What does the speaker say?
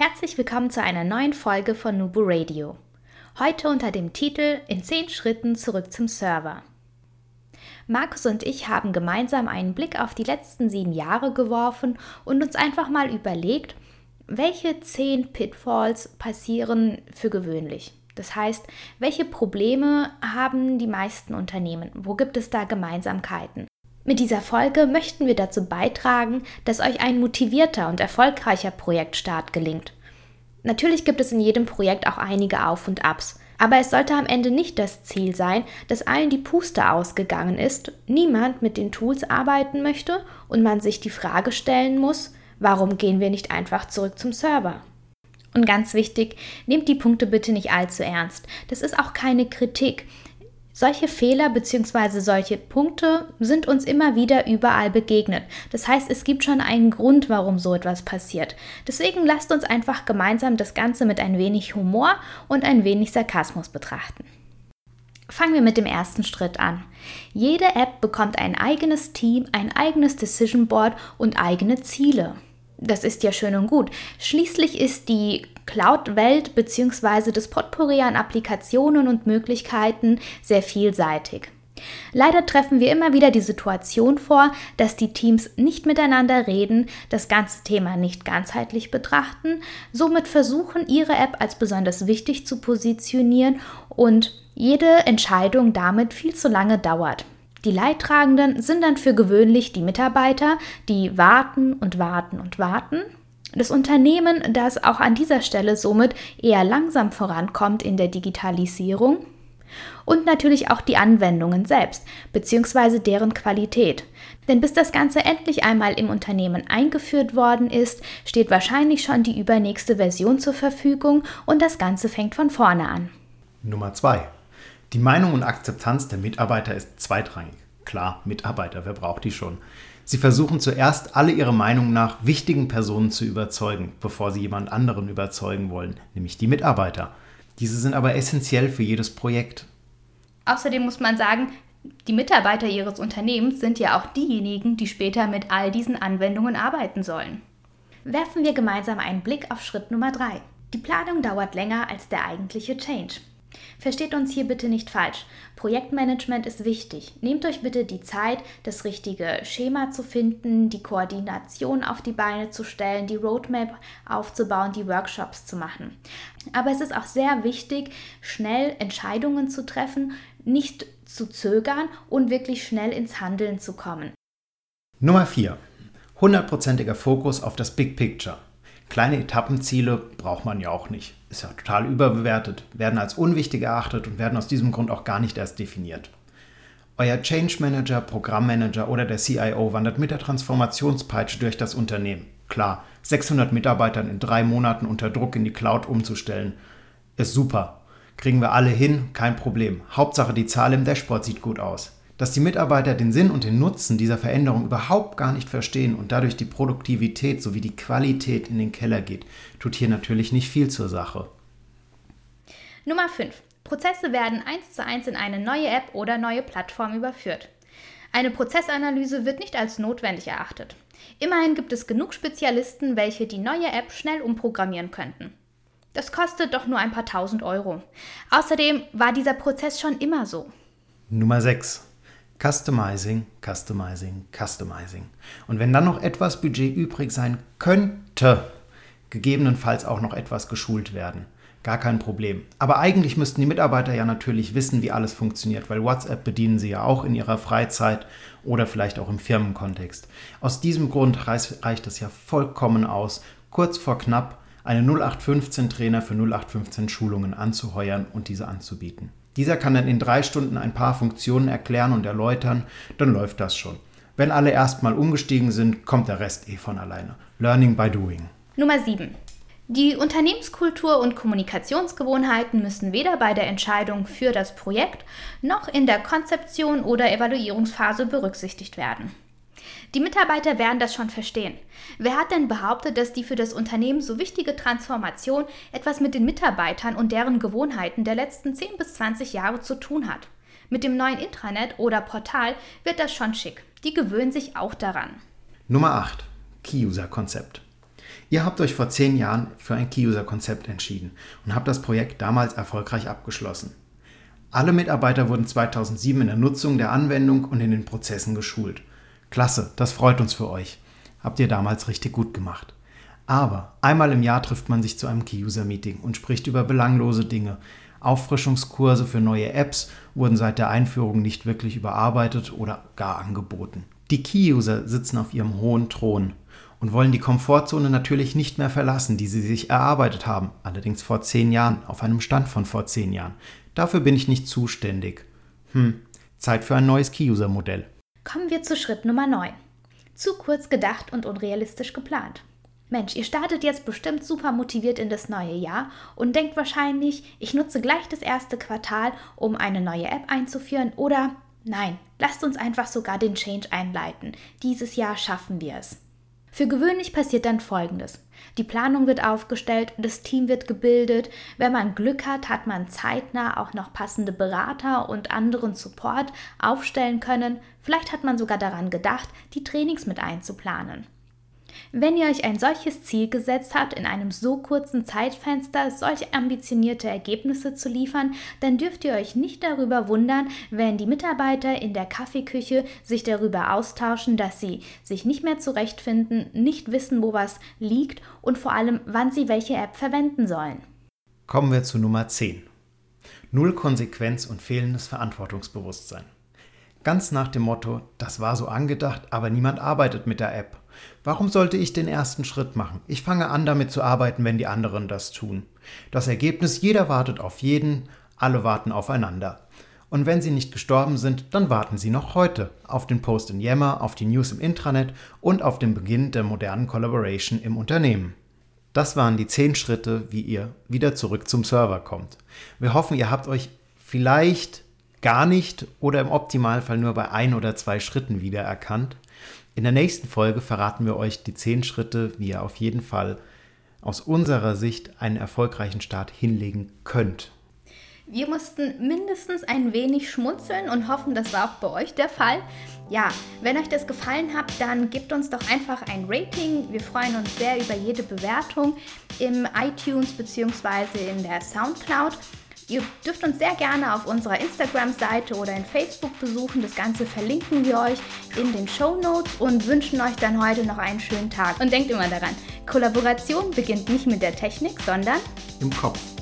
Herzlich willkommen zu einer neuen Folge von Nubu Radio. Heute unter dem Titel In 10 Schritten zurück zum Server. Markus und ich haben gemeinsam einen Blick auf die letzten sieben Jahre geworfen und uns einfach mal überlegt, welche zehn Pitfalls passieren für gewöhnlich. Das heißt, welche Probleme haben die meisten Unternehmen? Wo gibt es da Gemeinsamkeiten? Mit dieser Folge möchten wir dazu beitragen, dass euch ein motivierter und erfolgreicher Projektstart gelingt. Natürlich gibt es in jedem Projekt auch einige Auf und Abs, aber es sollte am Ende nicht das Ziel sein, dass allen die Puste ausgegangen ist, niemand mit den Tools arbeiten möchte und man sich die Frage stellen muss, warum gehen wir nicht einfach zurück zum Server? Und ganz wichtig, nehmt die Punkte bitte nicht allzu ernst. Das ist auch keine Kritik. Solche Fehler bzw. solche Punkte sind uns immer wieder überall begegnet. Das heißt, es gibt schon einen Grund, warum so etwas passiert. Deswegen lasst uns einfach gemeinsam das Ganze mit ein wenig Humor und ein wenig Sarkasmus betrachten. Fangen wir mit dem ersten Schritt an. Jede App bekommt ein eigenes Team, ein eigenes Decision Board und eigene Ziele. Das ist ja schön und gut. Schließlich ist die Cloud-Welt bzw. das Potpourri an Applikationen und Möglichkeiten sehr vielseitig. Leider treffen wir immer wieder die Situation vor, dass die Teams nicht miteinander reden, das ganze Thema nicht ganzheitlich betrachten, somit versuchen, ihre App als besonders wichtig zu positionieren und jede Entscheidung damit viel zu lange dauert. Die Leidtragenden sind dann für gewöhnlich die Mitarbeiter, die warten und warten und warten. Das Unternehmen, das auch an dieser Stelle somit eher langsam vorankommt in der Digitalisierung. Und natürlich auch die Anwendungen selbst, beziehungsweise deren Qualität. Denn bis das Ganze endlich einmal im Unternehmen eingeführt worden ist, steht wahrscheinlich schon die übernächste Version zur Verfügung und das Ganze fängt von vorne an. Nummer 2. Die Meinung und Akzeptanz der Mitarbeiter ist zweitrangig. Klar, Mitarbeiter, wer braucht die schon? Sie versuchen zuerst alle ihre Meinung nach wichtigen Personen zu überzeugen, bevor sie jemand anderen überzeugen wollen, nämlich die Mitarbeiter. Diese sind aber essentiell für jedes Projekt. Außerdem muss man sagen, die Mitarbeiter ihres Unternehmens sind ja auch diejenigen, die später mit all diesen Anwendungen arbeiten sollen. Werfen wir gemeinsam einen Blick auf Schritt Nummer 3. Die Planung dauert länger als der eigentliche Change. Versteht uns hier bitte nicht falsch. Projektmanagement ist wichtig. Nehmt euch bitte die Zeit, das richtige Schema zu finden, die Koordination auf die Beine zu stellen, die Roadmap aufzubauen, die Workshops zu machen. Aber es ist auch sehr wichtig, schnell Entscheidungen zu treffen, nicht zu zögern und wirklich schnell ins Handeln zu kommen. Nummer 4. Hundertprozentiger Fokus auf das Big Picture. Kleine Etappenziele braucht man ja auch nicht. Ist ja total überbewertet, werden als unwichtig erachtet und werden aus diesem Grund auch gar nicht erst definiert. Euer Change Manager, Programmmanager oder der CIO wandert mit der Transformationspeitsche durch das Unternehmen. Klar, 600 Mitarbeitern in drei Monaten unter Druck in die Cloud umzustellen, ist super. Kriegen wir alle hin, kein Problem. Hauptsache die Zahl im Dashboard sieht gut aus. Dass die Mitarbeiter den Sinn und den Nutzen dieser Veränderung überhaupt gar nicht verstehen und dadurch die Produktivität sowie die Qualität in den Keller geht, tut hier natürlich nicht viel zur Sache. Nummer 5. Prozesse werden eins zu eins in eine neue App oder neue Plattform überführt. Eine Prozessanalyse wird nicht als notwendig erachtet. Immerhin gibt es genug Spezialisten, welche die neue App schnell umprogrammieren könnten. Das kostet doch nur ein paar tausend Euro. Außerdem war dieser Prozess schon immer so. Nummer 6. Customizing, Customizing, Customizing. Und wenn dann noch etwas Budget übrig sein könnte, gegebenenfalls auch noch etwas geschult werden. Gar kein Problem. Aber eigentlich müssten die Mitarbeiter ja natürlich wissen, wie alles funktioniert, weil WhatsApp bedienen sie ja auch in ihrer Freizeit oder vielleicht auch im Firmenkontext. Aus diesem Grund reicht es ja vollkommen aus, kurz vor knapp einen 0815-Trainer für 0815 Schulungen anzuheuern und diese anzubieten. Dieser kann dann in drei Stunden ein paar Funktionen erklären und erläutern, dann läuft das schon. Wenn alle erstmal umgestiegen sind, kommt der Rest eh von alleine. Learning by doing. Nummer 7. Die Unternehmenskultur und Kommunikationsgewohnheiten müssen weder bei der Entscheidung für das Projekt noch in der Konzeption oder Evaluierungsphase berücksichtigt werden. Die Mitarbeiter werden das schon verstehen. Wer hat denn behauptet, dass die für das Unternehmen so wichtige Transformation etwas mit den Mitarbeitern und deren Gewohnheiten der letzten 10 bis 20 Jahre zu tun hat? Mit dem neuen Intranet oder Portal wird das schon schick. Die gewöhnen sich auch daran. Nummer 8. Key-User-Konzept. Ihr habt euch vor zehn Jahren für ein Key-User-Konzept entschieden und habt das Projekt damals erfolgreich abgeschlossen. Alle Mitarbeiter wurden 2007 in der Nutzung der Anwendung und in den Prozessen geschult. Klasse, das freut uns für euch. Habt ihr damals richtig gut gemacht. Aber einmal im Jahr trifft man sich zu einem Key-User-Meeting und spricht über belanglose Dinge. Auffrischungskurse für neue Apps wurden seit der Einführung nicht wirklich überarbeitet oder gar angeboten. Die Key-User sitzen auf ihrem hohen Thron und wollen die Komfortzone natürlich nicht mehr verlassen, die sie sich erarbeitet haben, allerdings vor zehn Jahren, auf einem Stand von vor zehn Jahren. Dafür bin ich nicht zuständig. Hm, Zeit für ein neues Key-User-Modell. Kommen wir zu Schritt Nummer 9. Zu kurz gedacht und unrealistisch geplant. Mensch, ihr startet jetzt bestimmt super motiviert in das neue Jahr und denkt wahrscheinlich, ich nutze gleich das erste Quartal, um eine neue App einzuführen oder nein, lasst uns einfach sogar den Change einleiten. Dieses Jahr schaffen wir es. Für gewöhnlich passiert dann Folgendes. Die Planung wird aufgestellt, das Team wird gebildet. Wenn man Glück hat, hat man zeitnah auch noch passende Berater und anderen Support aufstellen können. Vielleicht hat man sogar daran gedacht, die Trainings mit einzuplanen. Wenn ihr euch ein solches Ziel gesetzt habt, in einem so kurzen Zeitfenster solch ambitionierte Ergebnisse zu liefern, dann dürft ihr euch nicht darüber wundern, wenn die Mitarbeiter in der Kaffeeküche sich darüber austauschen, dass sie sich nicht mehr zurechtfinden, nicht wissen, wo was liegt und vor allem, wann sie welche App verwenden sollen. Kommen wir zu Nummer 10. Null Konsequenz und fehlendes Verantwortungsbewusstsein. Ganz nach dem Motto, das war so angedacht, aber niemand arbeitet mit der App. Warum sollte ich den ersten Schritt machen? Ich fange an, damit zu arbeiten, wenn die anderen das tun. Das Ergebnis, jeder wartet auf jeden, alle warten aufeinander. Und wenn sie nicht gestorben sind, dann warten sie noch heute auf den Post in Yammer, auf die News im Intranet und auf den Beginn der modernen Collaboration im Unternehmen. Das waren die zehn Schritte, wie ihr wieder zurück zum Server kommt. Wir hoffen, ihr habt euch vielleicht gar nicht oder im Optimalfall nur bei ein oder zwei Schritten wiedererkannt. In der nächsten Folge verraten wir euch die zehn Schritte, wie ihr auf jeden Fall aus unserer Sicht einen erfolgreichen Start hinlegen könnt. Wir mussten mindestens ein wenig schmunzeln und hoffen, das war auch bei euch der Fall. Ja, wenn euch das gefallen hat, dann gebt uns doch einfach ein Rating. Wir freuen uns sehr über jede Bewertung im iTunes bzw. in der SoundCloud. Ihr dürft uns sehr gerne auf unserer Instagram-Seite oder in Facebook besuchen. Das Ganze verlinken wir euch in den Show Notes und wünschen euch dann heute noch einen schönen Tag. Und denkt immer daran, Kollaboration beginnt nicht mit der Technik, sondern im Kopf.